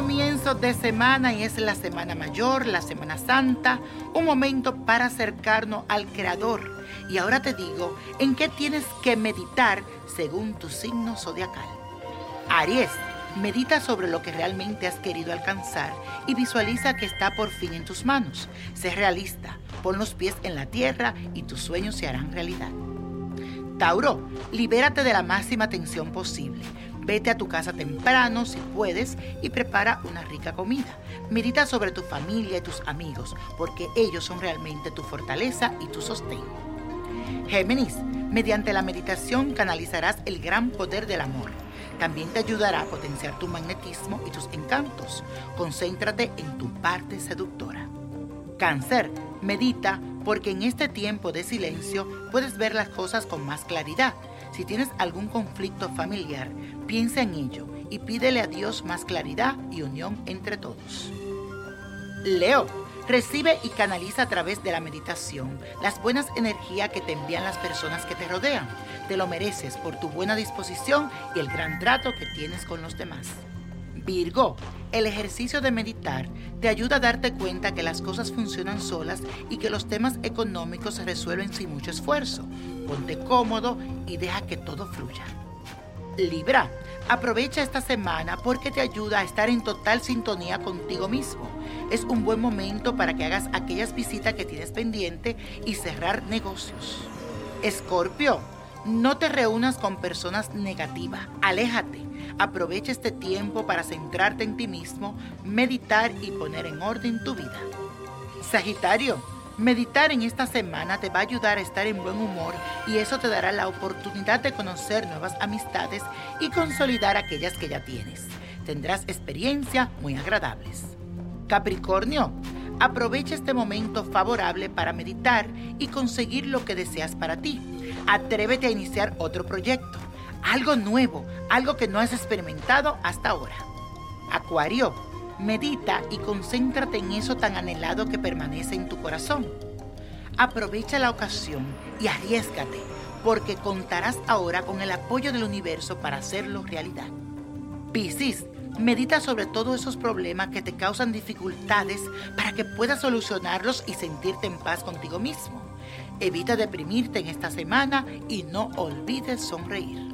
comienzo de semana y es la Semana Mayor, la Semana Santa, un momento para acercarnos al Creador. Y ahora te digo en qué tienes que meditar según tu signo zodiacal. Aries, medita sobre lo que realmente has querido alcanzar y visualiza que está por fin en tus manos. Sé realista, pon los pies en la tierra y tus sueños se harán realidad. Tauro, libérate de la máxima tensión posible. Vete a tu casa temprano si puedes y prepara una rica comida. Medita sobre tu familia y tus amigos, porque ellos son realmente tu fortaleza y tu sostén. Géminis, mediante la meditación canalizarás el gran poder del amor. También te ayudará a potenciar tu magnetismo y tus encantos. Concéntrate en tu parte seductora. Cáncer, medita porque en este tiempo de silencio puedes ver las cosas con más claridad. Si tienes algún conflicto familiar, piensa en ello y pídele a Dios más claridad y unión entre todos. Leo, recibe y canaliza a través de la meditación las buenas energías que te envían las personas que te rodean. Te lo mereces por tu buena disposición y el gran trato que tienes con los demás. Virgo, el ejercicio de meditar te ayuda a darte cuenta que las cosas funcionan solas y que los temas económicos se resuelven sin mucho esfuerzo. Ponte cómodo y deja que todo fluya. Libra, aprovecha esta semana porque te ayuda a estar en total sintonía contigo mismo. Es un buen momento para que hagas aquellas visitas que tienes pendiente y cerrar negocios. Escorpio, no te reúnas con personas negativas. Aléjate. Aprovecha este tiempo para centrarte en ti mismo, meditar y poner en orden tu vida. Sagitario, meditar en esta semana te va a ayudar a estar en buen humor y eso te dará la oportunidad de conocer nuevas amistades y consolidar aquellas que ya tienes. Tendrás experiencias muy agradables. Capricornio, aprovecha este momento favorable para meditar y conseguir lo que deseas para ti. Atrévete a iniciar otro proyecto, algo nuevo, algo que no has experimentado hasta ahora. Acuario, medita y concéntrate en eso tan anhelado que permanece en tu corazón. Aprovecha la ocasión y arriesgate, porque contarás ahora con el apoyo del universo para hacerlo realidad. Piscis, medita sobre todos esos problemas que te causan dificultades para que puedas solucionarlos y sentirte en paz contigo mismo. Evita deprimirte en esta semana y no olvides sonreír.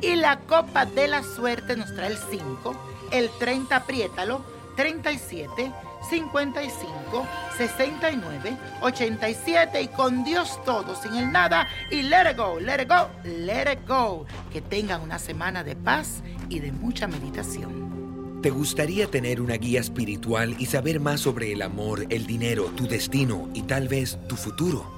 Y la copa de la suerte nos trae el 5, el 30 apriétalo, 37, 55, 69, 87 y con Dios todo, sin el nada y let it go, let it go, let it go. Que tengan una semana de paz y de mucha meditación. ¿Te gustaría tener una guía espiritual y saber más sobre el amor, el dinero, tu destino y tal vez tu futuro?